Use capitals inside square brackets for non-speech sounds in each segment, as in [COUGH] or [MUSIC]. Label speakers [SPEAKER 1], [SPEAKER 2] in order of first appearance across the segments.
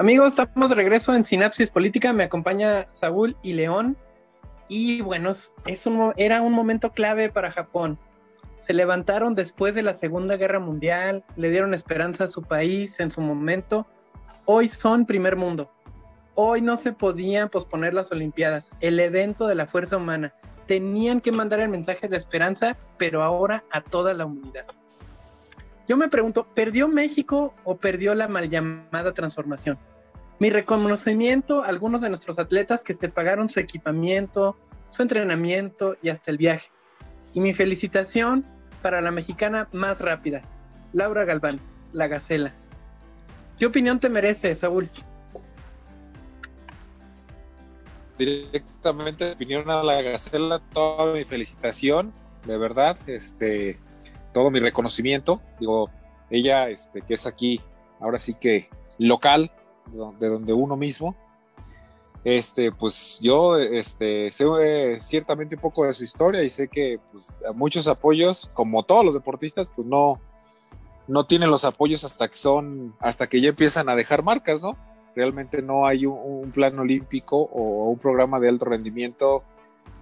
[SPEAKER 1] Amigos, estamos de regreso en Sinapsis Política. Me acompaña Saúl y León. Y bueno, es un, era un momento clave para Japón. Se levantaron después de la Segunda Guerra Mundial, le dieron esperanza a su país en su momento. Hoy son primer mundo. Hoy no se podían posponer las Olimpiadas, el evento de la fuerza humana. Tenían que mandar el mensaje de esperanza, pero ahora a toda la humanidad. Yo me pregunto, ¿perdió México o perdió la mal llamada transformación? Mi reconocimiento a algunos de nuestros atletas que se pagaron su equipamiento, su entrenamiento y hasta el viaje. Y mi felicitación para la mexicana más rápida, Laura Galván, la Gacela. ¿Qué opinión te merece, Saúl?
[SPEAKER 2] Directamente opinión a la Gacela, toda mi felicitación, de verdad, este, todo mi reconocimiento. Digo, ella, este, que es aquí, ahora sí que local, de donde uno mismo. Este, pues yo este, sé eh, ciertamente un poco de su historia y sé que pues, muchos apoyos, como todos los deportistas, pues no, no tienen los apoyos hasta que son, hasta que ya empiezan a dejar marcas, ¿no? Realmente no hay un, plan olímpico o un programa de alto rendimiento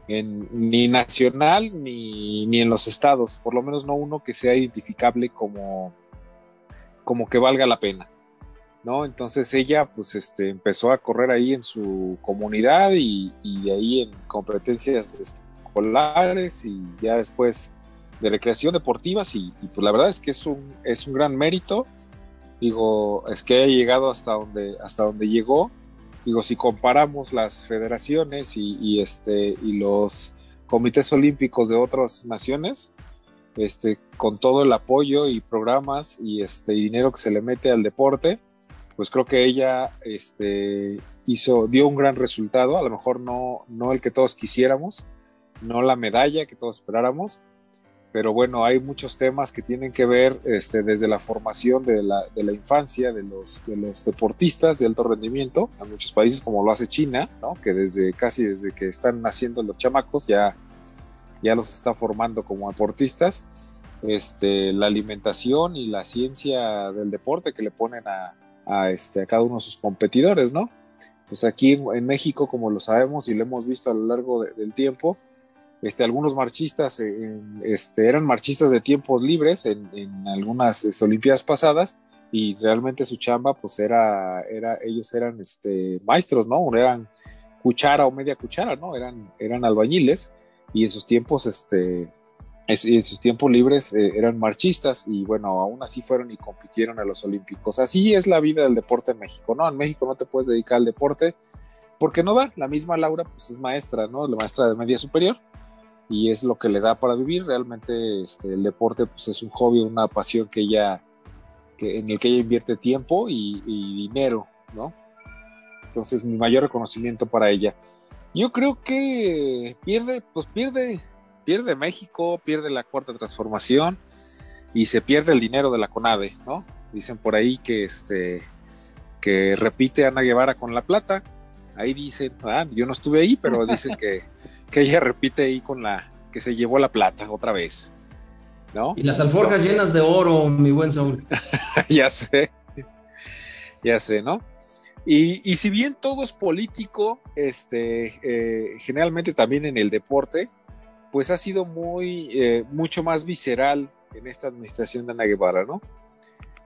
[SPEAKER 2] ni nacional ni, ni, en los estados, por lo menos no uno que sea identificable como, como que valga la pena. ¿No? Entonces ella pues este, empezó a correr ahí en su comunidad y, y ahí en competencias escolares y ya después de recreación deportivas y, pues la verdad es que es un, es un gran mérito. Digo, es que haya llegado hasta donde, hasta donde llegó digo, si comparamos las federaciones y, este, y los comités olímpicos de otras naciones, este, con todo el apoyo y programas y este dinero que se le mete al deporte, pues creo que ella este, hizo, dio un gran resultado, a lo mejor no, no el que todos quisiéramos, no la medalla que todos esperáramos, pero bueno, hay muchos temas que tienen que ver este, desde la formación de la, de la infancia de los, de los, deportistas de alto rendimiento, en muchos países como lo hace China, ¿no? que desde casi desde que están naciendo los chamacos ya, ya los está formando como deportistas, este, la alimentación y la ciencia del deporte que le ponen a, a, este, a cada uno de sus competidores, ¿no? Pues aquí en, México, como lo sabemos y lo hemos visto a lo largo del tiempo, este, algunos marchistas este, eran marchistas de tiempos libres en, algunas este, Olimpiadas pasadas y realmente su chamba pues era, era ellos eran este, maestros, ¿no? Eran cuchara o media cuchara, ¿no? Eran, eran albañiles y en sus tiempos, este, en sus tiempos libres eh, eran marchistas y bueno, aún así fueron y compitieron a los Olímpicos. Así es la vida del deporte en México, ¿no? En México no te puedes dedicar al deporte porque no va. La misma Laura pues es maestra, ¿no? La maestra de media superior y es lo que le da para vivir. Realmente este, el deporte pues, es un hobby, una pasión que ella, que, en el que ella invierte tiempo y, dinero, ¿no? Entonces mi mayor reconocimiento para ella. Yo creo que pierde, pues pierde, pierde México, pierde la cuarta transformación y se pierde el dinero de la CONADE, ¿no? Dicen por ahí que este que repite Ana Guevara con la plata. Ahí dicen, ah, yo no estuve ahí, pero dicen que [LAUGHS] que ella repite ahí con la que se llevó la plata otra vez. ¿No?
[SPEAKER 3] Y las alforjas llenas de oro, mi buen Saúl. [LAUGHS]
[SPEAKER 2] ya sé, ya sé, ¿no? Y, si bien todo es político, este, eh, generalmente también en el deporte, pues ha sido muy, eh, mucho más visceral en esta administración de Ana Guevara, ¿no?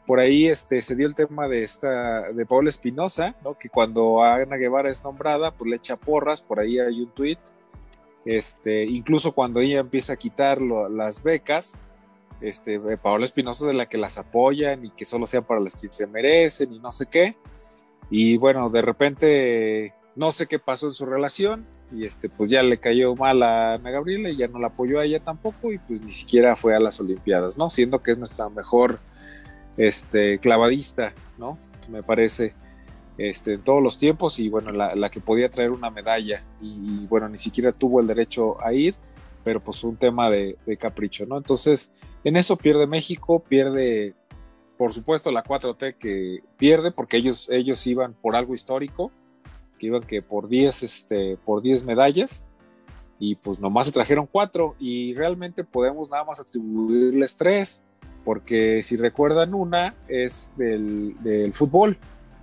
[SPEAKER 2] Por ahí este, se dio el tema de esta, de Paula Espinosa, ¿no? Que cuando Ana Guevara es nombrada, pues le echa porras, por ahí hay un tuit, este, incluso cuando ella empieza a quitar las becas, este, eh, Paola Espinosa de la que las apoyan y que solo sean para las que se merecen y no sé qué. Y bueno, de repente no sé qué pasó en su relación y este, pues ya le cayó mal a Ana Gabriela y ya no la apoyó a ella tampoco y pues ni siquiera fue a las Olimpiadas, ¿no? Siendo que es nuestra mejor este, clavadista, ¿no? Me parece este, en todos los tiempos y bueno, la, que podía traer una medalla y, bueno, ni siquiera tuvo el derecho a ir, pero pues un tema de, capricho, ¿no? Entonces, en eso pierde México, pierde, por supuesto, la 4T que pierde porque ellos, ellos iban por algo histórico, que iban que por 10, este, por 10 medallas y pues nomás se trajeron cuatro y realmente podemos nada más atribuirles tres porque si recuerdan una es del, del fútbol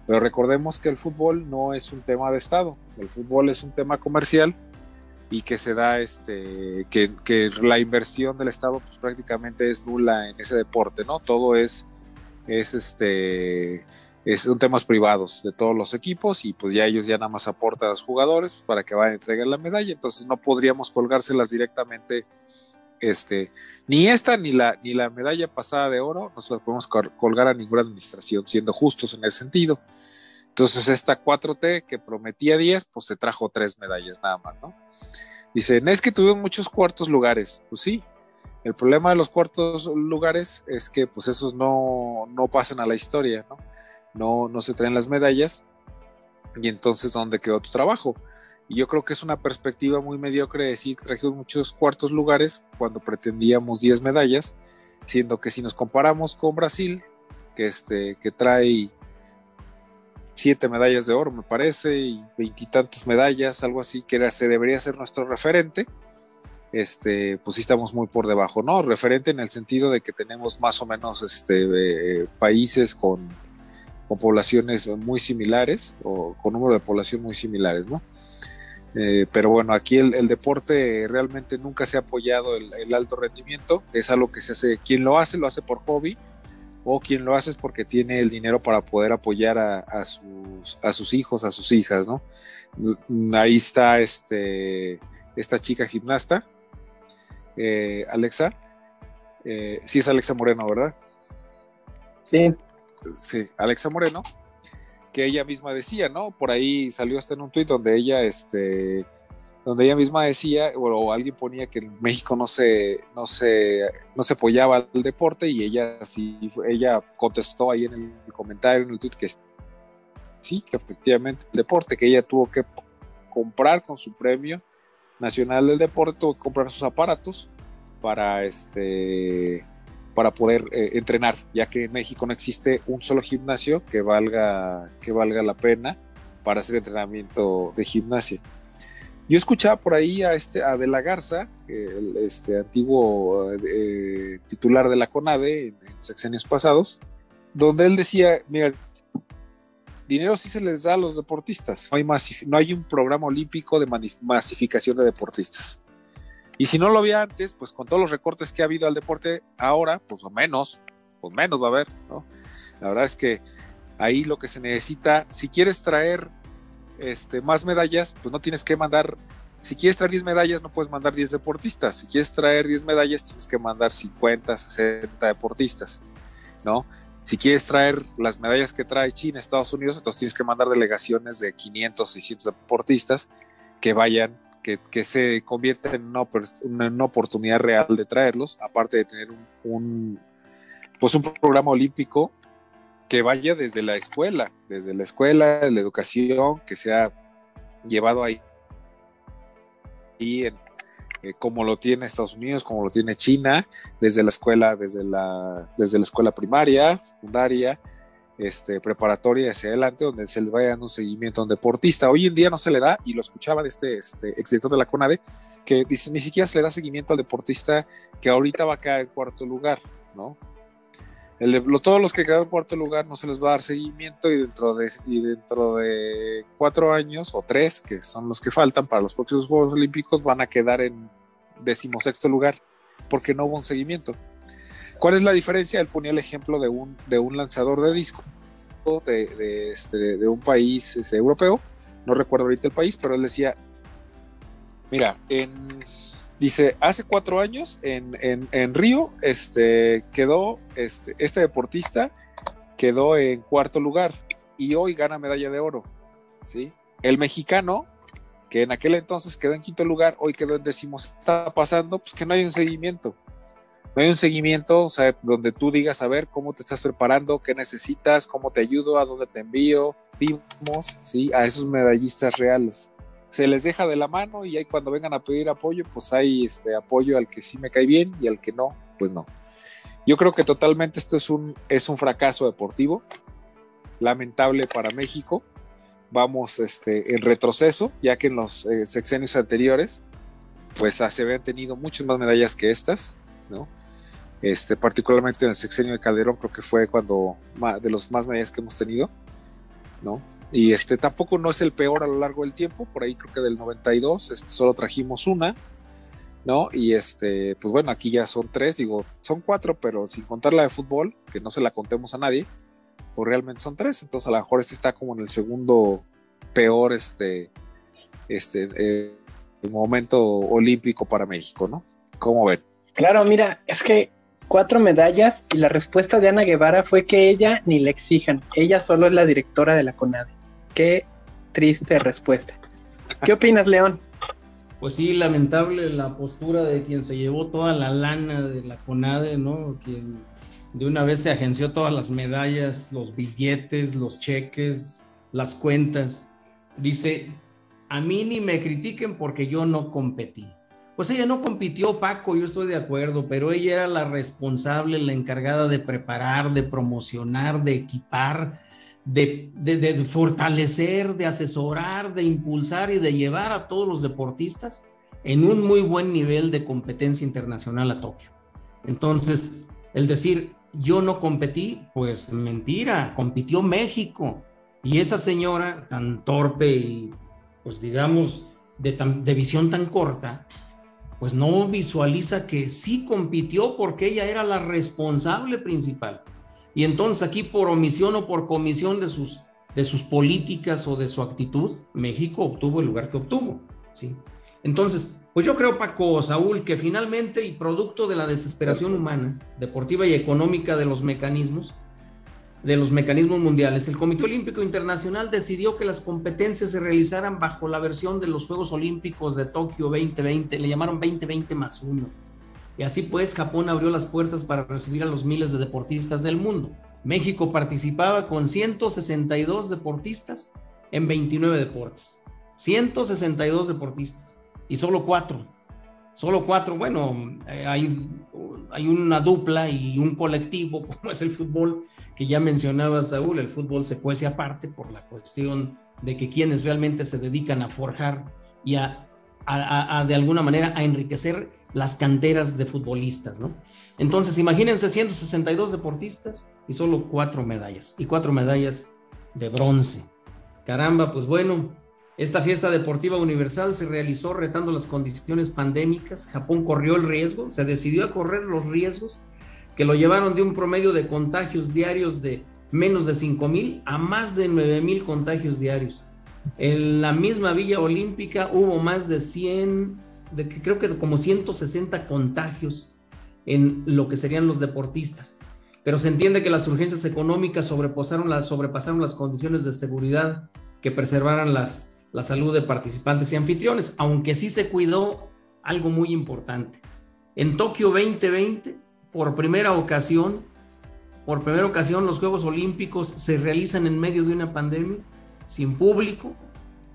[SPEAKER 2] Pero recordemos que el fútbol no es un tema de Estado, el fútbol es un tema comercial y que se da este que, que la inversión del Estado pues, prácticamente es nula en ese deporte, ¿no? Todo es es este es un temas privados de todos los equipos y pues ya ellos ya nada más aportan a los jugadores para que vayan a entregar la medalla, entonces no podríamos colgárselas directamente este ni esta ni la ni la medalla pasada de oro no se las podemos colgar a ninguna administración, siendo justos en ese sentido. Entonces esta 4T que prometía 10, pues se trajo tres medallas nada más, ¿no? Dicen, es que tuvieron muchos cuartos lugares. Pues sí, el problema de los cuartos lugares es que pues esos no, no pasan a la historia, ¿no? ¿No? No se traen las medallas. Y entonces, ¿dónde quedó tu trabajo? Y yo creo que es una perspectiva muy mediocre decir trajimos muchos cuartos lugares cuando pretendíamos 10 medallas, siendo que si nos comparamos con Brasil, que, este, que trae siete medallas de oro, me parece, y veintitantas medallas, algo así, que se debería ser nuestro referente, este, pues sí estamos muy por debajo, ¿no? Referente en el sentido de que tenemos más o menos este, eh, países con, con, poblaciones muy similares o con número de población muy similares, ¿no? Eh, pero bueno, aquí el, deporte realmente nunca se ha apoyado el, el, alto rendimiento, es algo que se hace, quien lo hace lo hace por hobby, o quien lo hace es porque tiene el dinero para poder apoyar a, sus, a sus hijos, a sus hijas, ¿no? Ahí está este, esta chica gimnasta, eh, Alexa. Eh, sí es Alexa Moreno, ¿verdad?
[SPEAKER 1] Sí.
[SPEAKER 2] Sí, Alexa Moreno, que ella misma decía, ¿no? Por ahí salió hasta en un tuit donde ella, este, donde ella misma decía, o, alguien ponía que en México no se, no se, no se apoyaba al deporte y ella sí, ella contestó ahí en el comentario, en el tweet, que sí, que efectivamente el deporte, que ella tuvo que comprar con su premio nacional del deporte, tuvo que comprar sus aparatos para este para poder eh, entrenar, ya que en México no existe un solo gimnasio que valga, que valga la pena para hacer entrenamiento de gimnasia. Yo escuchaba por ahí a, este, a De la Garza, el, este antiguo eh, titular de la CONADE en, sexenios pasados, donde él decía, mira, dinero sí se les da a los deportistas, no hay, no hay un programa olímpico de masificación de deportistas. Y si no lo había antes, pues con todos los recortes que ha habido al deporte ahora, pues menos, pues menos va a haber, ¿no? La verdad es que ahí lo que se necesita, si quieres traer este, más medallas, pues no tienes que mandar, si quieres traer 10 medallas, no puedes mandar 10 deportistas. Si quieres traer 10 medallas, tienes que mandar 50, 60 deportistas, ¿no? Si quieres traer las medallas que trae China, Estados Unidos, entonces tienes que mandar delegaciones de 500, 600 deportistas que vayan, que, se convierten en una, una, oportunidad real de traerlos, aparte de tener un, un, pues un programa olímpico que vaya desde la escuela, desde la escuela, la educación, que se ha llevado ahí y en, eh, como lo tiene Estados Unidos, como lo tiene China, desde la escuela, desde la, desde la escuela primaria, secundaria, este, preparatoria hacia adelante, donde se le vaya dando un seguimiento a un deportista. Hoy en día no se le da, y lo escuchaba de este, este exdirector de la CONADE, que dice, ni siquiera se le da seguimiento al deportista que ahorita va a caer en cuarto lugar, ¿no? todos los que quedan en cuarto lugar no se les va a dar seguimiento y dentro de, y dentro de cuatro años o tres, que son los que faltan para los próximos Juegos Olímpicos, van a quedar en decimosexto lugar porque no hubo un seguimiento. ¿Cuál es la diferencia? Él ponía el ejemplo de un, de un lanzador de disco de, de, este, un país este, europeo, no recuerdo ahorita el país, pero él decía, mira, en Dice, hace cuatro años en, en, Río este, quedó, este, este deportista quedó en cuarto lugar y hoy gana medalla de oro. ¿sí? El mexicano, que en aquel entonces quedó en quinto lugar, hoy quedó en décimo. Está pasando, pues que no hay un seguimiento. No hay un seguimiento, o sea, donde tú digas, a ver, cómo te estás preparando, qué necesitas, cómo te ayudo, a dónde te envío, dimos, ¿sí? A esos medallistas reales se les deja de la mano y ahí cuando vengan a pedir apoyo, pues hay este apoyo al que sí me cae bien y al que no, pues no. Yo creo que totalmente esto es un, es un fracaso deportivo, lamentable para México. Vamos este, en retroceso, ya que en los eh, sexenios anteriores, pues ah, se habían tenido muchas más medallas que estas, ¿no? Este, particularmente en el sexenio de Calderón, creo que fue cuando de los más medallas que hemos tenido ¿no? Y este tampoco no es el peor a lo largo del tiempo, por ahí creo que del 92, este, solo trajimos una, ¿no? Y este, pues bueno, aquí ya son tres, digo, son cuatro, pero sin contar la de fútbol, que no se la contemos a nadie, pues realmente son tres, entonces a lo mejor este está como en el segundo peor, este, este, eh, momento olímpico para México, ¿no? ¿Cómo ven?
[SPEAKER 1] Claro, mira, es que cuatro medallas y la respuesta de Ana Guevara fue que ella ni le exijan, ella solo es la directora de la CONADE. Qué triste respuesta. ¿Qué opinas, León?
[SPEAKER 3] Pues sí, lamentable la postura de quien se llevó toda la lana de la CONADE, ¿no? Quien de una vez se agenció todas las medallas, los billetes, los cheques, las cuentas. Dice, a mí ni me critiquen porque yo no competí. Pues ella no compitió, Paco, yo estoy de acuerdo, pero ella era la responsable, la encargada de preparar, de promocionar, de equipar, de, fortalecer, de asesorar, de impulsar y de llevar a todos los deportistas en un muy buen nivel de competencia internacional a Tokio. Entonces, el decir yo no competí, pues mentira, compitió México. Y esa señora tan torpe y, pues digamos, de visión tan corta, pues no visualiza que sí compitió porque ella era la responsable principal. Y entonces aquí por omisión o por comisión de sus, de sus políticas o de su actitud, México obtuvo el lugar que obtuvo. ¿sí? Entonces, pues yo creo, Paco, Saúl, que finalmente y producto de la desesperación humana, deportiva y económica de los mecanismos, de los mecanismos mundiales, el Comité Olímpico Internacional decidió que las competencias se realizaran bajo la versión de los Juegos Olímpicos de Tokio 2020, le llamaron 2020 más uno. Y así pues, Japón abrió las puertas para recibir a los miles de deportistas del mundo. México participaba con 162 deportistas en 29 deportes. 162 deportistas y solo cuatro. Solo cuatro, bueno, eh, hay, hay una dupla y un colectivo, [LAUGHS] como es el fútbol, que ya mencionaba Saúl, el fútbol se cuece aparte por la cuestión de que quienes realmente se dedican a forjar y a, de alguna manera a enriquecer las canteras de futbolistas, ¿no? Entonces, imagínense 162 deportistas y solo cuatro medallas, y cuatro medallas de bronce. Caramba, pues bueno, esta fiesta deportiva universal se realizó retando las condiciones pandémicas. Japón corrió el riesgo, se decidió a correr los riesgos que lo llevaron de un promedio de contagios diarios de menos de 5 mil a más de 9 mil contagios diarios. En la misma Villa Olímpica hubo más de 100, de, creo que como 160 contagios en lo que serían los deportistas. Pero se entiende que las urgencias económicas sobrepasaron, las, sobrepasaron las condiciones de seguridad que preservaran las, la salud de participantes y anfitriones, aunque sí se cuidó algo muy importante. En Tokio 2020 por primera ocasión, por primera ocasión los Juegos Olímpicos se realizan en medio de una pandemia, sin público,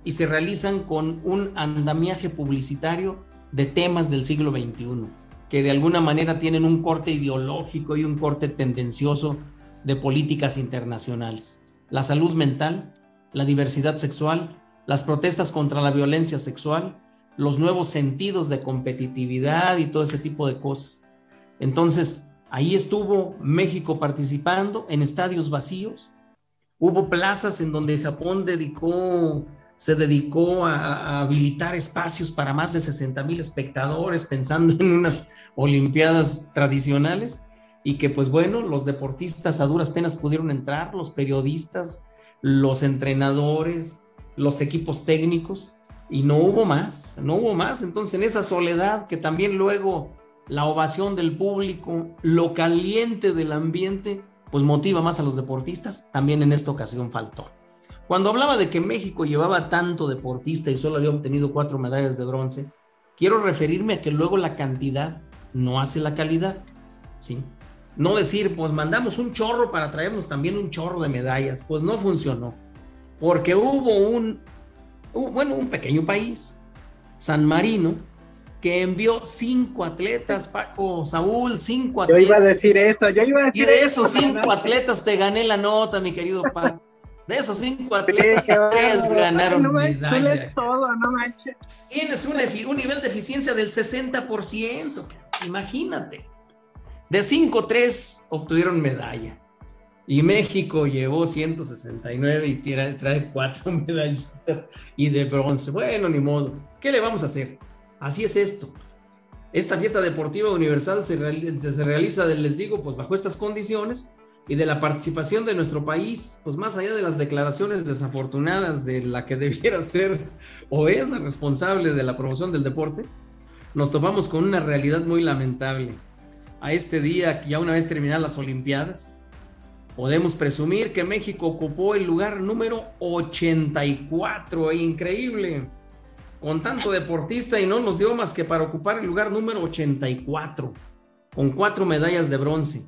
[SPEAKER 3] y se realizan con un andamiaje publicitario de temas del siglo XXI, que de alguna manera tienen un corte ideológico y un corte tendencioso de políticas internacionales. La salud mental, la diversidad sexual, las protestas contra la violencia sexual, los nuevos sentidos de competitividad y todo ese tipo de cosas. Entonces, ahí estuvo México participando en estadios vacíos. Hubo plazas en donde Japón se dedicó a, habilitar espacios para más de 60 mil espectadores, pensando en unas Olimpiadas tradicionales. Y que, pues bueno, los deportistas a duras penas pudieron entrar, los periodistas, los entrenadores, los equipos técnicos, y no hubo más, no hubo más. Entonces, en esa soledad que también luego la ovación del público, lo caliente del ambiente, pues motiva más a los deportistas, también en esta ocasión faltó. Cuando hablaba de que México llevaba tanto deportista y solo había obtenido cuatro medallas de bronce, quiero referirme a que luego la cantidad no hace la calidad, ¿sí? No decir, pues mandamos un chorro para traernos también un chorro de medallas, pues no funcionó, porque hubo un, bueno, un pequeño país, San Marino, que envió cinco atletas, Paco, Saúl, cinco
[SPEAKER 1] atletas. Yo iba a decir eso, yo iba a decir
[SPEAKER 3] Y de esos cinco atletas te gané la nota, mi querido [LAUGHS] Paco. De esos cinco atletas, tres ganaron no medalla.
[SPEAKER 1] todo, no manches.
[SPEAKER 3] Tienes un, un, nivel de eficiencia del 60%, imagínate. De cinco, tres obtuvieron medalla. Y México llevó 169 y trae, cuatro [LAUGHS] medallitas y de bronce. Bueno, ni modo. ¿Qué le vamos a hacer? Así es esto. Esta fiesta deportiva universal se, se realiza, les digo, pues bajo estas condiciones y de la participación de nuestro país, pues más allá de las declaraciones desafortunadas de la que debiera [LAUGHS] ser o es la responsable de la promoción del deporte, nos topamos con una realidad muy lamentable. A este día, ya una vez terminadas las Olimpiadas, podemos presumir que México ocupó el lugar número 84, increíble, con tanto deportista y no nos dio más que para ocupar el lugar número 84, con cuatro medallas de bronce.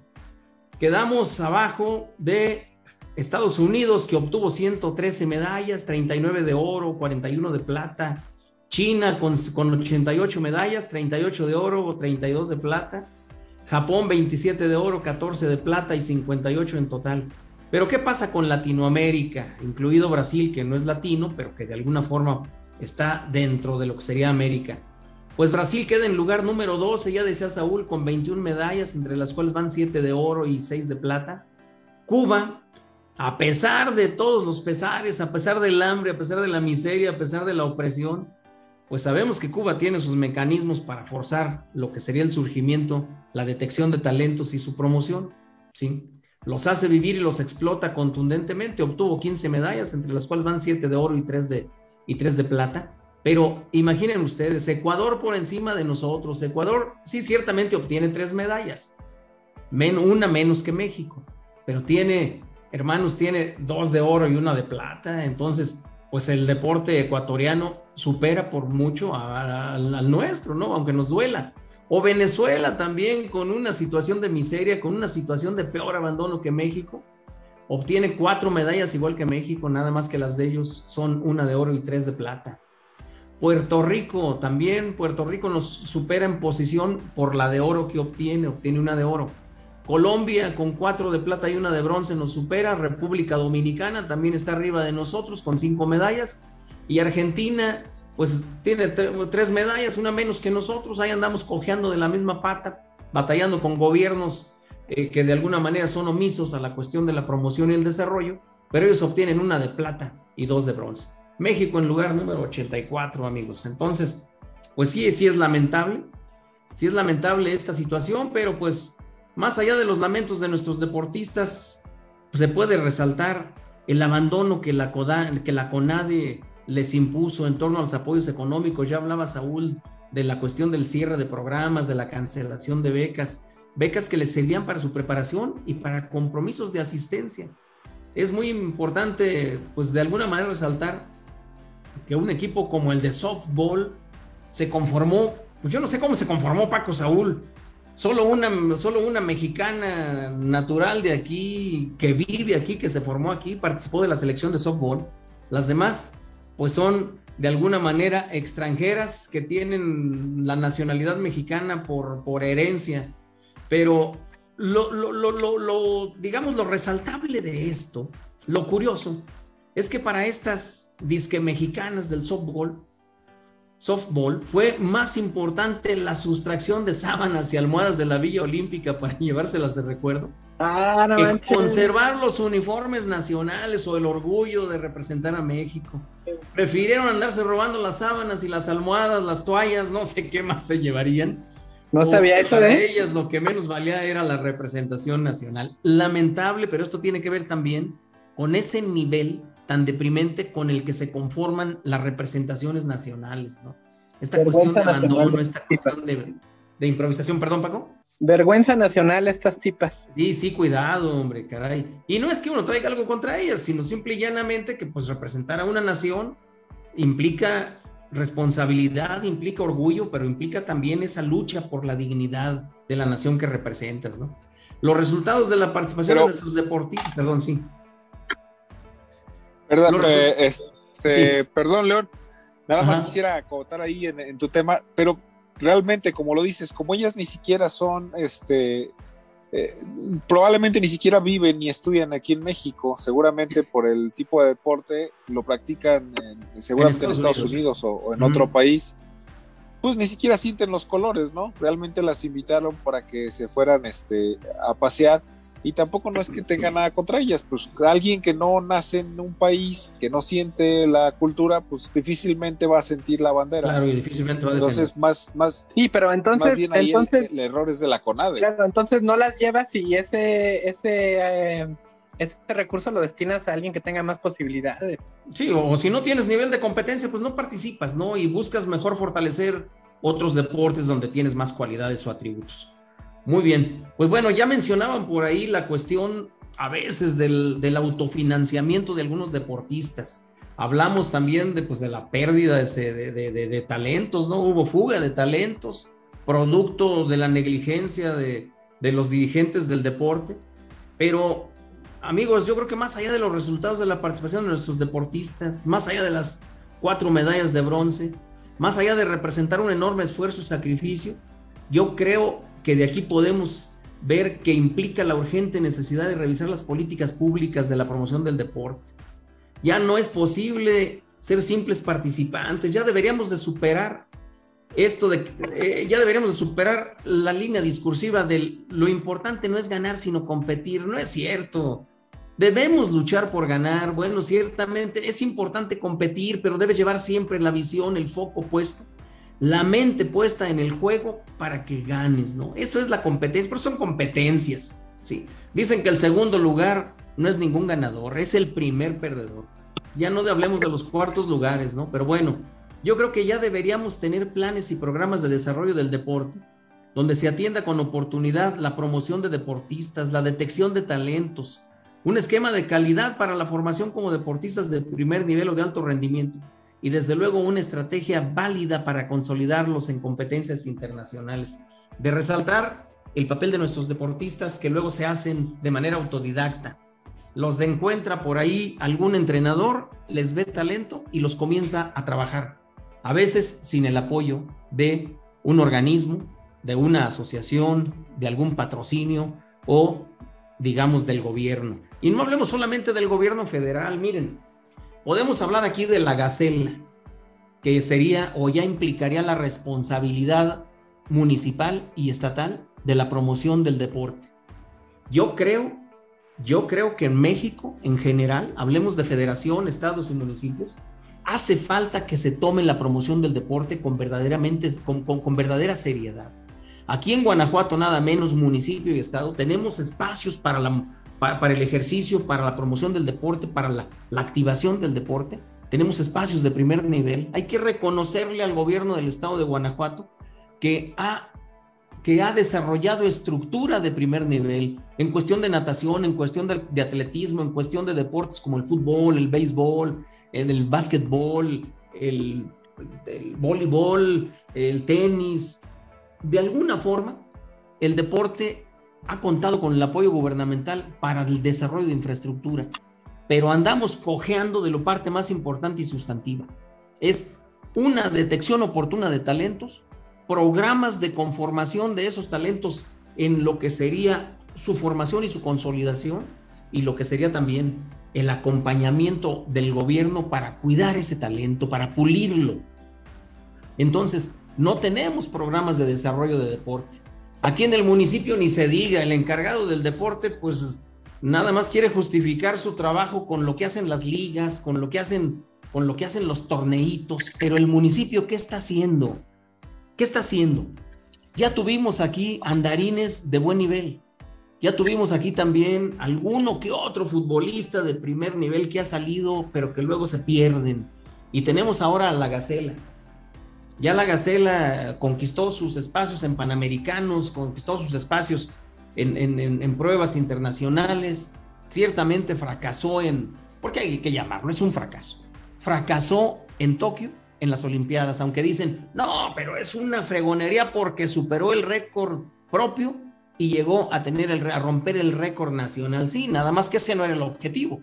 [SPEAKER 3] Quedamos abajo de Estados Unidos, que obtuvo 113 medallas, 39 de oro, 41 de plata. China con, con 88 medallas, 38 de oro, 32 de plata. Japón 27 de oro, 14 de plata y 58 en total. Pero ¿qué pasa con Latinoamérica, incluido Brasil, que no es latino, pero que de alguna forma está dentro de lo que sería América? Pues Brasil queda en lugar número 12, ya decía Saúl, con 21 medallas, entre las cuales van 7 de oro y 6 de plata. Cuba, a pesar de todos los pesares, a pesar del hambre, a pesar de la miseria, a pesar de la opresión, pues sabemos que Cuba tiene sus mecanismos para forzar lo que sería el surgimiento, la detección de talentos y su promoción, ¿sí? Los hace vivir y los explota contundentemente. Obtuvo 15 medallas, entre las cuales van 7 de oro y 3 de, y 3 de plata pero imaginen ustedes, Ecuador por encima de nosotros. Ecuador sí ciertamente obtiene tres medallas, una menos que México, pero tiene, hermanos, tiene dos de oro y una de plata. Entonces, pues el deporte ecuatoriano supera por mucho al nuestro, ¿no? Aunque nos duela. O Venezuela también con una situación de miseria, con una situación de peor abandono que México. Obtiene cuatro medallas igual que México, nada más que las de ellos son una de oro y tres de plata. Puerto Rico también, Puerto Rico nos supera en posición por la de oro que obtiene, obtiene una de oro. Colombia con cuatro de plata y una de bronce nos supera. República Dominicana también está arriba de nosotros con cinco medallas. Y Argentina, pues tiene tres medallas, una menos que nosotros. Ahí andamos cojeando de la misma pata, batallando con gobiernos eh, que de alguna manera son omisos a la cuestión de la promoción y el desarrollo, pero ellos obtienen una de plata y dos de bronce. México en lugar número 84, amigos. Entonces, pues sí, sí es lamentable, sí es lamentable esta situación, pero pues más allá de los lamentos de nuestros deportistas, pues, se puede resaltar el abandono que la, que la CONADE les impuso en torno a los apoyos económicos. Ya hablaba Saúl de la cuestión del cierre de programas, de la cancelación de becas, becas que les servían para su preparación y para compromisos de asistencia. Es muy importante, pues de alguna manera resaltar que un equipo como el de softball se conformó, pues yo no sé cómo se conformó Paco Saúl, solo una, solo una mexicana natural de aquí, que vive aquí, que se formó aquí, participó de la selección de softball. Las demás, pues son de alguna manera extranjeras que tienen la nacionalidad mexicana por, por herencia. Pero lo, lo, lo, lo, digamos, lo resaltable de esto, lo curioso, es que para estas disque mexicanas del softball, softball, fue más importante la sustracción de sábanas y almohadas de la Villa Olímpica para [LAUGHS] llevárselas de recuerdo. Ah, que conservar los uniformes nacionales o el orgullo de representar a México. Prefirieron andarse robando las sábanas y las almohadas, las toallas, no sé qué más se llevarían.
[SPEAKER 1] No sabía eso
[SPEAKER 3] de ¿eh? ellas lo que menos valía era la representación nacional. Lamentable, pero esto tiene que ver también con ese nivel tan deprimente con el que se conforman las representaciones nacionales, ¿no? Esta cuestión de abandono, esta cuestión de, improvisación, perdón, Paco.
[SPEAKER 1] Vergüenza nacional estas tipas.
[SPEAKER 3] Sí, sí, cuidado, hombre, caray. Y no es que uno traiga algo contra ellas, sino simple y llanamente que pues representar a una nación implica responsabilidad, implica orgullo, pero implica también esa lucha por la dignidad de la nación que representas, ¿no? Los resultados de la participación de nuestros deportistas, perdón, sí.
[SPEAKER 2] Perdón, este, perdón, León. Nada más quisiera acotar ahí en, tu tema, pero realmente, como lo dices, como ellas ni siquiera son, este, eh, probablemente ni siquiera viven ni estudian aquí en México, seguramente por el tipo de deporte lo practican seguramente en Estados, Unidos, o, en otro país, pues ni siquiera sienten los colores, ¿no? Realmente las invitaron para que se fueran este, a pasear y tampoco no es que tenga nada contra ellas, pues alguien que no nace en un país, que no siente la cultura, pues difícilmente va a sentir la bandera.
[SPEAKER 3] Claro, y difícilmente va a
[SPEAKER 2] Entonces, más, más.
[SPEAKER 1] Sí, pero entonces.
[SPEAKER 2] Más bien ahí
[SPEAKER 1] entonces
[SPEAKER 2] el, el error es de la CONADE.
[SPEAKER 1] Claro, entonces no las llevas y ese, ese, eh, ese recurso lo destinas a alguien que tenga más posibilidades.
[SPEAKER 3] Sí, o si no tienes nivel de competencia, pues no participas, ¿no? Y buscas mejor fortalecer otros deportes donde tienes más cualidades o atributos. Muy bien, pues bueno, ya mencionaban por ahí la cuestión a veces del, autofinanciamiento de algunos deportistas. Hablamos también de, pues, de la pérdida de, de, de, de talentos, ¿no? Hubo fuga de talentos, producto de la negligencia de, los dirigentes del deporte. Pero, amigos, yo creo que más allá de los resultados de la participación de nuestros deportistas, más allá de las cuatro medallas de bronce, más allá de representar un enorme esfuerzo y sacrificio, yo creo que de aquí podemos ver que implica la urgente necesidad de revisar las políticas públicas de la promoción del deporte. Ya no es posible ser simples participantes, ya deberíamos de superar esto de, eh, ya deberíamos de superar la línea discursiva de lo importante no es ganar, sino competir. No es cierto. Debemos luchar por ganar. Bueno, ciertamente es importante competir, pero debes llevar siempre la visión, el foco puesto, la mente puesta en el juego para que ganes, ¿no? Eso es la competencia, pero son competencias, ¿sí? Dicen que el segundo lugar no es ningún ganador, es el primer perdedor. Ya no hablemos de los cuartos lugares, ¿no? Pero bueno, yo creo que ya deberíamos tener planes y programas de desarrollo del deporte donde se atienda con oportunidad la promoción de deportistas, la detección de talentos, un esquema de calidad para la formación como deportistas de primer nivel o de alto rendimiento y desde luego una estrategia válida para consolidarlos en competencias internacionales. De resaltar el papel de nuestros deportistas que luego se hacen de manera autodidacta. Los de encuentra por ahí algún entrenador, les ve talento y los comienza a trabajar. A veces sin el apoyo de un organismo, de una asociación, de algún patrocinio o digamos del gobierno. Y no hablemos solamente del gobierno federal, miren, podemos hablar aquí de la Gacela, que sería o ya implicaría la responsabilidad municipal y estatal de la promoción del deporte. Yo creo, yo creo que en México en general, hablemos de federación, estados y municipios, hace falta que se tome la promoción del deporte con verdaderamente con, con, con verdadera seriedad. Aquí en Guanajuato, nada menos municipio y estado, tenemos espacios para, la, para, el ejercicio, para la promoción del deporte, para la, activación del deporte. Tenemos espacios de primer nivel. Hay que reconocerle al gobierno del estado de Guanajuato que ha, que ha desarrollado estructura de primer nivel en cuestión de natación, en cuestión de, de atletismo, en cuestión de deportes como el fútbol, el béisbol, el, el básquetbol, el, el voleibol, el tenis, de alguna forma, el deporte ha contado con el apoyo gubernamental para el desarrollo de infraestructura, pero andamos cojeando de lo parte más importante y sustantiva. Es una detección oportuna de talentos, programas de conformación de esos talentos en lo que sería su formación y su consolidación, y lo que sería también el acompañamiento del gobierno para cuidar ese talento, para pulirlo. Entonces, no tenemos programas de desarrollo de deporte. Aquí en el municipio ni se diga, el encargado del deporte pues nada más quiere justificar su trabajo con lo que hacen las ligas, con lo que hacen con lo que hacen los torneitos, pero el municipio ¿qué está haciendo? ¿Qué está haciendo? Ya tuvimos aquí andarines de buen nivel. Ya tuvimos aquí también alguno que otro futbolista de primer nivel que ha salido, pero que luego se pierden. Y tenemos ahora a la Gacela ya la Gacela conquistó sus espacios en Panamericanos, conquistó sus espacios en, pruebas internacionales, ciertamente fracasó en, porque hay que llamarlo, es un fracaso, fracasó en Tokio en las Olimpiadas, aunque dicen, no, pero es una fregonería porque superó el récord propio y llegó a tener el, a romper el récord nacional, sí, nada más que ese no era el objetivo,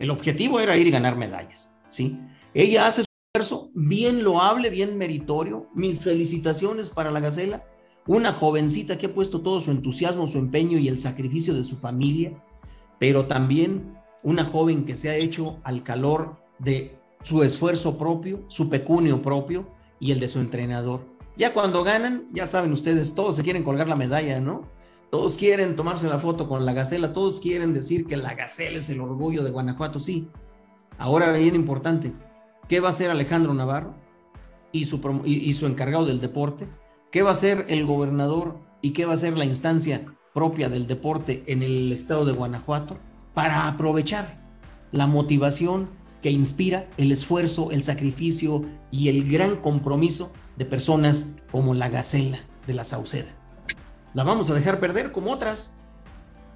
[SPEAKER 3] el objetivo era ir y ganar medallas, sí. Ella hace bien loable, bien meritorio. Mis felicitaciones para la Gacela, una jovencita que ha puesto todo su entusiasmo, su empeño y el sacrificio de su familia, pero también una joven que se ha hecho al calor de su esfuerzo propio, su pecunio propio y el de su entrenador. Ya cuando ganan, ya saben ustedes, todos se quieren colgar la medalla, ¿no? Todos quieren tomarse la foto con la Gacela, todos quieren decir que la Gacela es el orgullo de Guanajuato, sí. Ahora bien importante, ¿qué va a hacer Alejandro Navarro y su, y su encargado del deporte? ¿Qué va a hacer el gobernador y qué va a hacer la instancia propia del deporte en el estado de Guanajuato para aprovechar la motivación que inspira el esfuerzo, el sacrificio y el gran compromiso de personas como la Gacela de la Sauceda. La vamos a dejar perder como otras.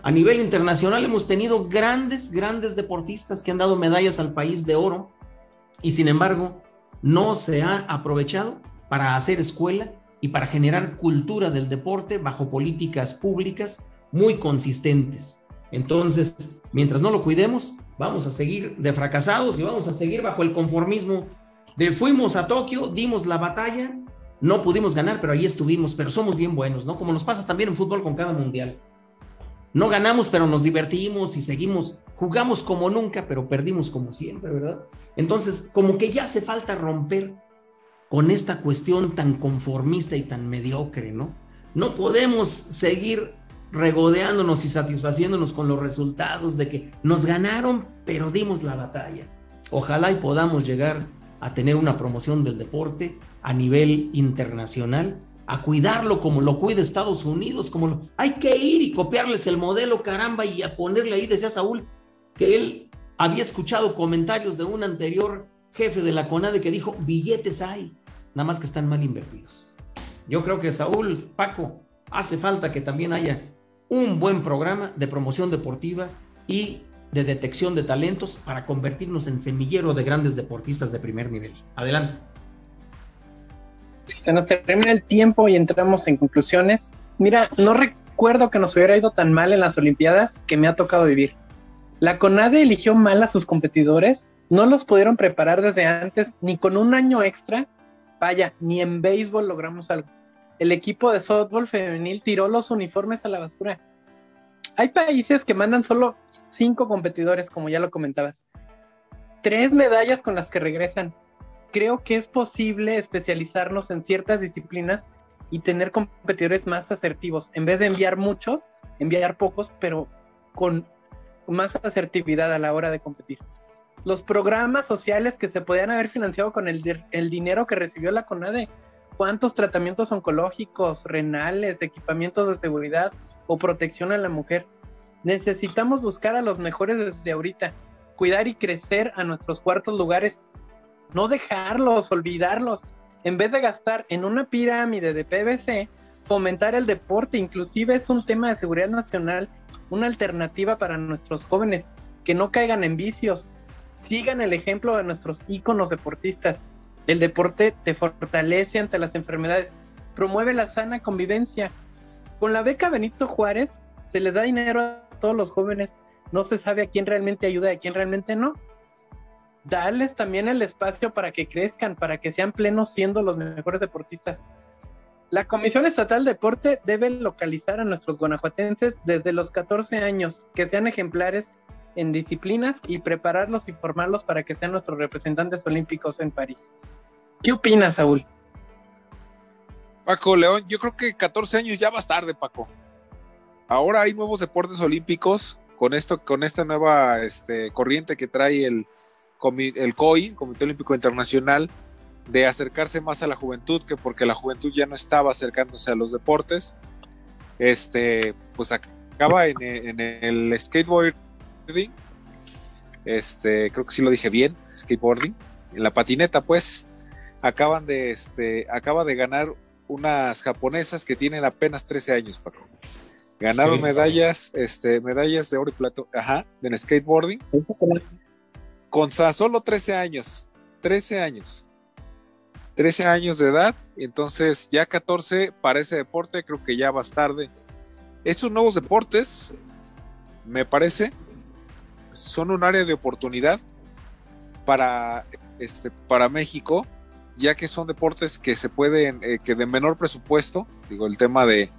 [SPEAKER 3] A nivel internacional hemos tenido grandes, grandes deportistas que han dado medallas al país de oro y sin embargo no se ha aprovechado para hacer escuela y para generar cultura del deporte bajo políticas públicas muy consistentes. Entonces, mientras no lo cuidemos, vamos a seguir de fracasados y vamos a seguir bajo el conformismo de fuimos a Tokio, dimos la batalla, no pudimos ganar, pero ahí estuvimos, pero somos bien buenos, ¿no? Como nos pasa también en fútbol con cada mundial. No ganamos, pero nos divertimos y seguimos, jugamos como nunca, pero perdimos como siempre, ¿verdad? Entonces, como que ya hace falta romper con esta cuestión tan conformista y tan mediocre, ¿no? No podemos seguir regodeándonos y satisfaciéndonos con los resultados de que nos ganaron, pero dimos la batalla. Ojalá y podamos llegar a tener una promoción del deporte a nivel internacional, a cuidarlo como lo cuida Estados Unidos, como lo... hay que ir y copiarles el modelo, caramba, y a ponerle ahí, decía Saúl, que él había escuchado comentarios de un anterior jefe de la CONADE que dijo, billetes hay, nada más que están mal invertidos. Yo creo que Saúl, Paco, hace falta que también haya un buen programa de promoción deportiva y de detección de talentos para convertirnos en semillero de grandes deportistas de primer nivel. Adelante.
[SPEAKER 1] Se nos termina el tiempo y entramos en conclusiones. Mira, no recuerdo que nos hubiera ido tan mal en las Olimpiadas que me ha tocado vivir. La CONADE eligió mal a sus competidores, no los pudieron preparar desde antes, ni con un año extra Vaya, ni en béisbol logramos algo. El equipo de softball femenil tiró los uniformes a la basura. Hay países que mandan solo cinco competidores, como ya lo comentabas. Tres medallas con las que regresan. Creo que es posible especializarnos en ciertas disciplinas y tener competidores más asertivos. En vez de enviar muchos, enviar pocos, pero con más asertividad a la hora de competir los programas sociales que se podían haber financiado con el, dinero que recibió la CONADE. ¿Cuántos tratamientos oncológicos, renales, equipamientos de seguridad o protección a la mujer? Necesitamos buscar a los mejores desde ahorita, cuidar y crecer a nuestros cuartos lugares, no dejarlos, olvidarlos. En vez de gastar en una pirámide de PVC, fomentar el deporte, inclusive es un tema de seguridad nacional, una alternativa para nuestros jóvenes, que no caigan en vicios, sigan el ejemplo de nuestros íconos deportistas. El deporte te fortalece ante las enfermedades, promueve la sana convivencia. Con la beca Benito Juárez se les da dinero a todos los jóvenes. No se sabe a quién realmente ayuda y a quién realmente no. Darles también el espacio para que crezcan, para que sean plenos siendo los mejores deportistas. La Comisión Estatal de Deporte debe localizar a nuestros guanajuatenses desde los 14 años, que sean ejemplares en disciplinas y prepararlos y formarlos para que sean nuestros representantes olímpicos en París. ¿Qué opinas, Saúl?
[SPEAKER 2] Paco León, yo creo que 14 años ya más tarde, Paco. Ahora hay nuevos deportes olímpicos con esto, con esta nueva este, corriente que trae el, el COI, Comité Olímpico Internacional, de acercarse más a la juventud, que porque la juventud ya no estaba acercándose a los deportes. Este, pues acaba en, en el skateboard este, creo que sí lo dije bien, skateboarding, en la patineta, pues, acaban de, este, acaba de ganar unas japonesas que tienen apenas 13 años, Paco. Ganaron medallas, este, medallas de oro y plato, ajá, en skateboarding. Con solo 13 años, 13 años. 13 años de edad, entonces ya 14 para ese deporte, creo que ya vas tarde. Estos nuevos deportes, me parece, son un área de oportunidad para, este, para México, ya que son deportes que se pueden, eh, que de menor presupuesto, digo, el tema de,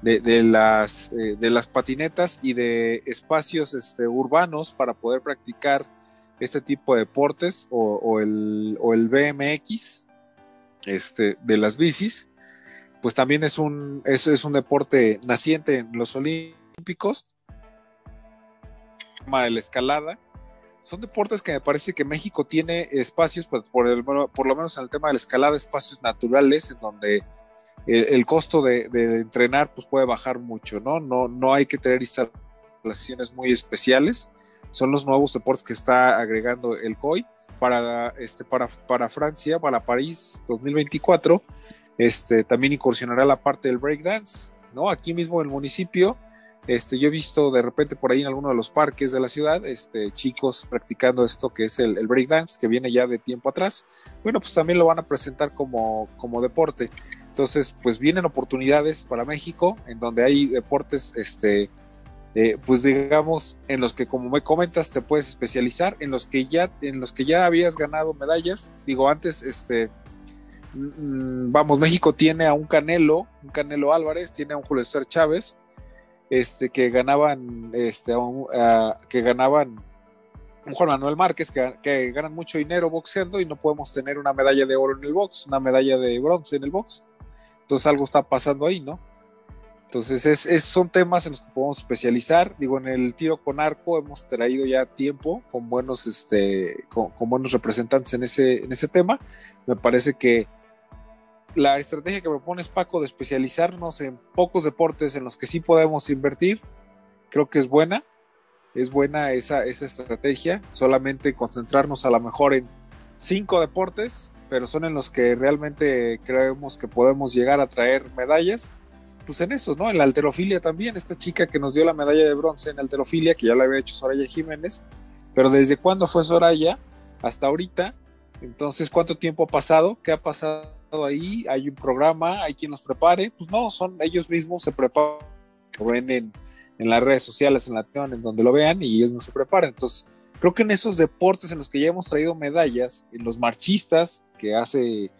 [SPEAKER 2] de, las, eh, de las patinetas y de espacios este, urbanos para poder practicar este tipo de deportes o, el, o el BMX este, de las bicis, pues también es un, es, es un deporte naciente en los Olímpicos, de la escalada. Son deportes que me parece que México tiene espacios, pues, por, el, por lo menos en el tema de la escalada, espacios naturales en donde el, costo de, de, entrenar pues puede bajar mucho, ¿no? No, no hay que tener instalaciones muy especiales. Son los nuevos deportes que está agregando el COI para, este, para, para Francia, para París 2024. Este, también incursionará la parte del breakdance, ¿no? Aquí mismo en el municipio este, yo he visto de repente por ahí en alguno de los parques de la ciudad, este, chicos practicando esto que es el, el breakdance, que viene ya de tiempo atrás. Bueno, pues también lo van a presentar como, como deporte. Entonces, pues vienen oportunidades para México, en donde hay deportes, este, eh, pues digamos, en los que como me comentas te puedes especializar, en los que ya, en los que ya habías ganado medallas. Digo, antes, este, mm, vamos, México tiene a un Canelo, un Canelo Álvarez, tiene a un Julio César Chávez, este, que ganaban, este, que ganaban un Juan Manuel Márquez, que, ganan mucho dinero boxeando y no podemos tener una medalla de oro en el box, una medalla de bronce en el box. Entonces algo está pasando ahí, ¿no? Entonces es, son temas en los que podemos especializar. Digo, en el tiro con arco hemos traído ya tiempo con buenos, este, con, buenos representantes en ese, en ese tema. Me parece que la estrategia que propones, Paco, de especializarnos en pocos deportes en los que sí podemos invertir, creo que es buena. Es buena esa, esa estrategia. Solamente concentrarnos a lo mejor en cinco deportes, pero son en los que realmente creemos que podemos llegar a traer medallas. Pues en esos, ¿no? En la alterofilia también, esta chica que nos dio la medalla de bronce en alterofilia, que ya la había hecho Soraya Jiménez, pero desde cuándo fue Soraya hasta ahorita, entonces, ¿cuánto tiempo ha pasado? ¿Qué ha pasado ahí, hay un programa, hay quien los prepare, pues no, son ellos mismos se preparan, lo ven en, las redes sociales, en la en donde lo vean y ellos no se preparan. Entonces, creo que en esos deportes en los que ya hemos traído medallas, en los marchistas, que hace,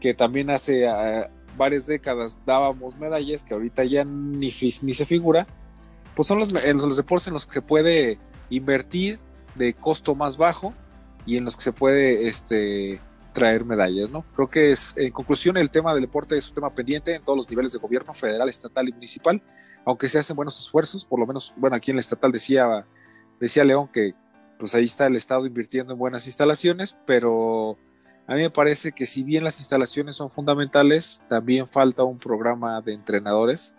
[SPEAKER 2] que también hace ah, varias décadas dábamos medallas, que ahorita ya ni, ni se figura, pues son los, en los deportes en los que se puede invertir de costo más bajo y en los que se puede este, traer medallas, ¿no? Creo que es, en conclusión, el tema del deporte es un tema pendiente en todos los niveles de gobierno, federal, estatal y municipal, aunque se hacen buenos esfuerzos, por lo menos, bueno, aquí en el estatal decía, decía León que pues ahí está el Estado invirtiendo en buenas instalaciones, pero a mí me parece que si bien las instalaciones son fundamentales, también falta un programa de entrenadores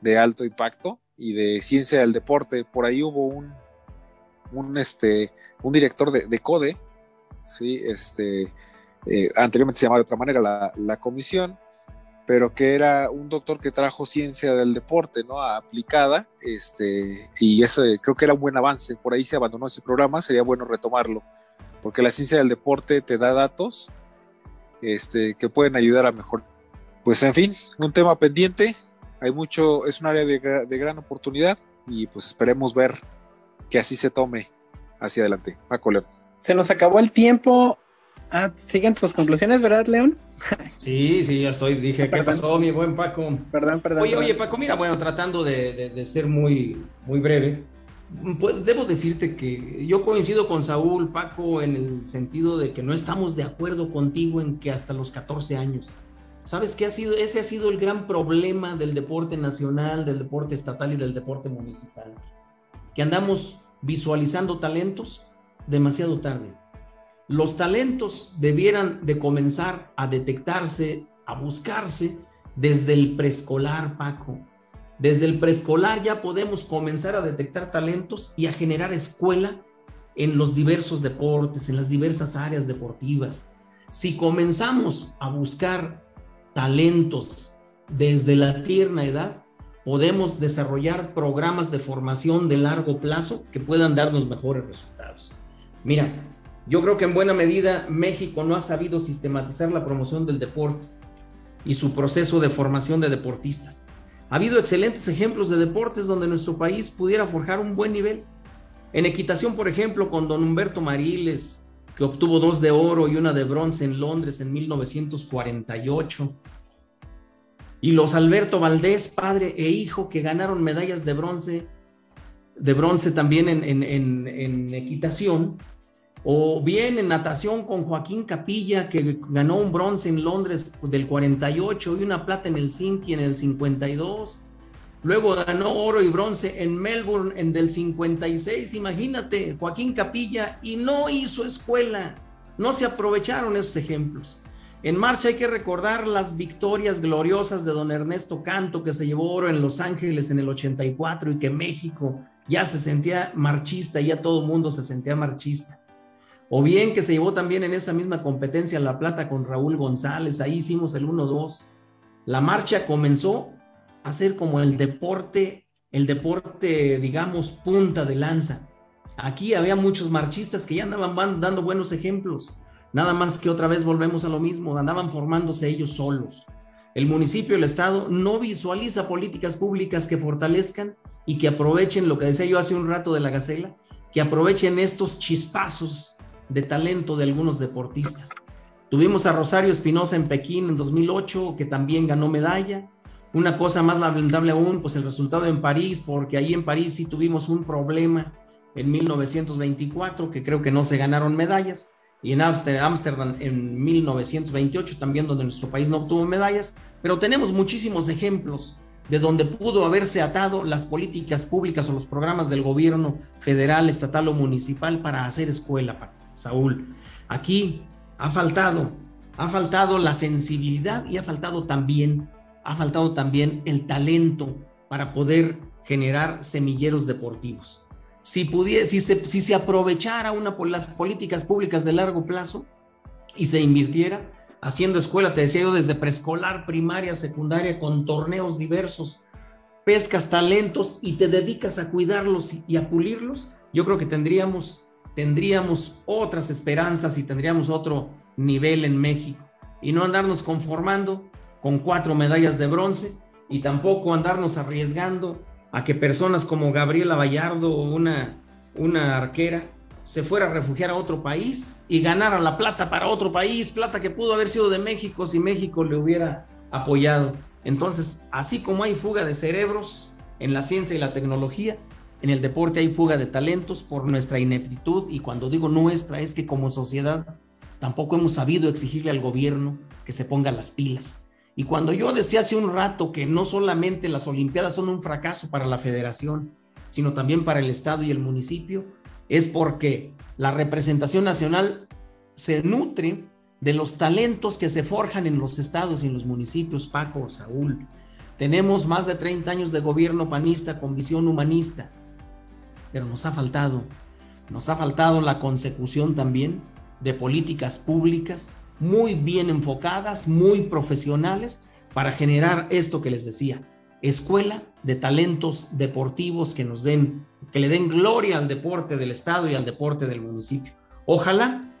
[SPEAKER 2] de alto impacto y de ciencia del deporte. Por ahí hubo un, un, este, un director de, de CODE, ¿sí? este, eh, anteriormente se llamaba de otra manera la, la, comisión, pero que era un doctor que trajo ciencia del deporte, ¿no? Aplicada, este, y eso creo que era un buen avance. Por ahí se abandonó ese programa, sería bueno retomarlo, porque la ciencia del deporte te da datos este, que pueden ayudar a mejorar. Pues en fin, un tema pendiente, hay mucho, es un área de, de gran oportunidad y pues esperemos ver que así se tome hacia adelante. Paco León.
[SPEAKER 1] Se nos acabó el tiempo. Ah, siguen tus conclusiones, ¿verdad, León? [LAUGHS]
[SPEAKER 3] Sí, sí, ya estoy. Dije, ¿qué pasó, mi buen Paco?
[SPEAKER 1] Perdón, perdón.
[SPEAKER 3] Oye, oye, Paco, mira, bueno, tratando de, ser muy, muy breve, debo decirte que yo coincido con Saúl, Paco, en el sentido de que no estamos de acuerdo contigo en que hasta los 14 años. ¿Sabes qué ha sido? Ese ha sido el gran problema del deporte nacional, del deporte estatal y del deporte municipal. Que andamos visualizando talentos demasiado tarde los talentos debieran de comenzar a detectarse, a buscarse desde el preescolar, Paco. Desde el preescolar ya podemos comenzar a detectar talentos y a generar escuela en los diversos deportes, en las diversas áreas deportivas. Si comenzamos a buscar talentos desde la tierna edad, podemos desarrollar programas de formación de largo plazo que puedan darnos mejores resultados. Mira, yo creo que en buena medida México no ha sabido sistematizar la promoción del deporte y su proceso de formación de deportistas. Ha habido excelentes ejemplos de deportes donde nuestro país pudiera forjar un buen nivel. En equitación, por ejemplo, con don Humberto Mariles, que obtuvo dos de oro y una de bronce en Londres en 1948. Y los Alberto Valdés, padre e hijo, que ganaron medallas de bronce, de bronce también en, en equitación O bien en natación con Joaquín Capilla, que ganó un bronce en Londres del 48 y una plata en el Helsinki en el 52. Luego ganó oro y bronce en Melbourne en del 56. Imagínate, Joaquín Capilla y no hizo escuela. No se aprovecharon esos ejemplos. En marcha hay que recordar las victorias gloriosas de don Ernesto Canto, que se llevó oro en Los Ángeles en el 84 y que México ya se sentía marchista, ya todo el mundo se sentía marchista. O bien que se llevó también en esa misma competencia La Plata con Raúl González, ahí hicimos el 1-2. La marcha comenzó a ser como el deporte, el deporte, digamos, punta de lanza. Aquí había muchos marchistas que ya andaban dando buenos ejemplos. Nada más que otra vez volvemos a lo mismo, andaban formándose ellos solos. El municipio, el Estado, no visualiza políticas públicas que fortalezcan y que aprovechen lo que decía yo hace un rato de la Gacela, que aprovechen estos chispazos de talento de algunos deportistas. Tuvimos a Rosario Espinosa en Pekín en 2008, que también ganó medalla. Una cosa más lamentable aún, pues el resultado en París, porque ahí en París sí tuvimos un problema en 1924, que creo que no se ganaron medallas, y en Ámsterdam en 1928 también, donde nuestro país no obtuvo medallas, pero tenemos muchísimos ejemplos de donde pudo haberse atado las políticas públicas o los programas del gobierno federal, estatal o municipal para hacer escuela, Saúl. Aquí ha faltado, ha faltado la sensibilidad y ha faltado también, ha faltado también el talento para poder generar semilleros deportivos. Si, pudiera, si, se, si se aprovechara una por las políticas públicas de largo plazo y se invirtiera, haciendo escuela, te decía yo, desde preescolar, primaria, secundaria, con torneos diversos, pescas talentos y te dedicas a cuidarlos y a pulirlos, yo creo que tendríamos, tendríamos otras esperanzas y tendríamos otro nivel en México. Y no andarnos conformando con cuatro medallas de bronce y tampoco andarnos arriesgando a que personas como Gabriela Vallardo o una, una arquera se fuera a refugiar a otro país y ganara la plata para otro país, plata que pudo haber sido de México si México le hubiera apoyado. Entonces, así como hay fuga de cerebros en la ciencia y la tecnología, en el deporte hay fuga de talentos por nuestra ineptitud y cuando digo nuestra es que como sociedad tampoco hemos sabido exigirle al gobierno que se ponga las pilas. Y cuando yo decía hace un rato que no solamente las Olimpiadas son un fracaso para la federación, sino también para el Estado y el municipio, es porque la representación nacional se nutre de los talentos que se forjan en los estados y en los municipios, Paco, Saúl. Tenemos más de 30 años de gobierno panista con visión humanista, pero nos ha faltado, nos ha faltado la consecución también de políticas públicas muy bien enfocadas, muy profesionales, para generar esto que les decía, escuela de talentos deportivos que nos den que le den gloria al deporte del Estado y al deporte del municipio. Ojalá,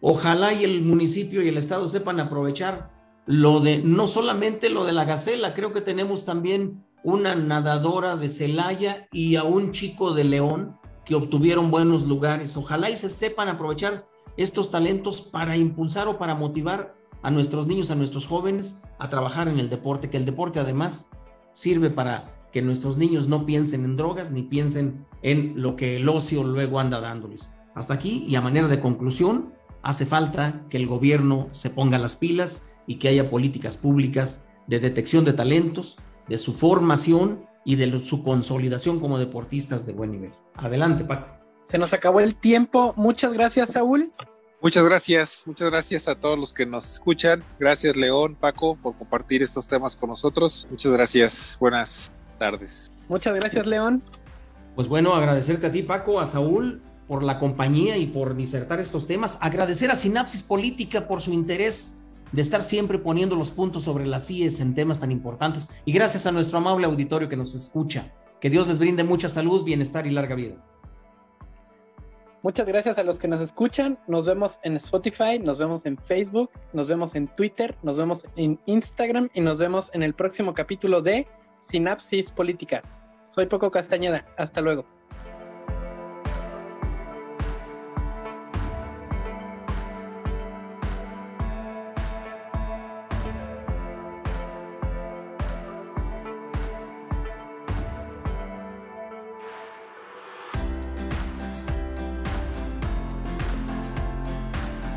[SPEAKER 3] ojalá y el municipio y el Estado sepan aprovechar lo de, no solamente lo de la Gacela, creo que tenemos también una nadadora de Celaya y a un chico de León que obtuvieron buenos lugares. Ojalá y se sepan aprovechar estos talentos para impulsar o para motivar a nuestros niños, a nuestros jóvenes a trabajar en el deporte, que el deporte además sirve para que nuestros niños no piensen en drogas ni piensen en lo que el ocio luego anda dándoles. Hasta aquí y a manera de conclusión, hace falta que el gobierno se ponga las pilas y que haya políticas públicas de detección de talentos, de su formación y de su consolidación como deportistas de buen nivel. Adelante, Paco.
[SPEAKER 1] Se nos acabó el tiempo. Muchas gracias, Saúl.
[SPEAKER 2] Muchas gracias, muchas gracias a todos los que nos escuchan. Gracias, León, Paco, por compartir estos temas con nosotros. Muchas gracias. Buenas tardes.
[SPEAKER 1] Muchas gracias, León.
[SPEAKER 3] Pues bueno, agradecerte a ti, Paco, a Saúl, por la compañía y por disertar estos temas. Agradecer a Sinapsis Política por su interés de estar siempre poniendo los puntos sobre las IES en temas tan importantes. Y gracias a nuestro amable auditorio que nos escucha. Que Dios les brinde mucha salud, bienestar y larga vida.
[SPEAKER 1] Muchas gracias a los que nos escuchan. Nos vemos en Spotify, nos vemos en Facebook, nos vemos en Twitter, nos vemos en Instagram y nos vemos en el próximo capítulo de Sinapsis Política. Soy Poco Castañeda. Hasta luego.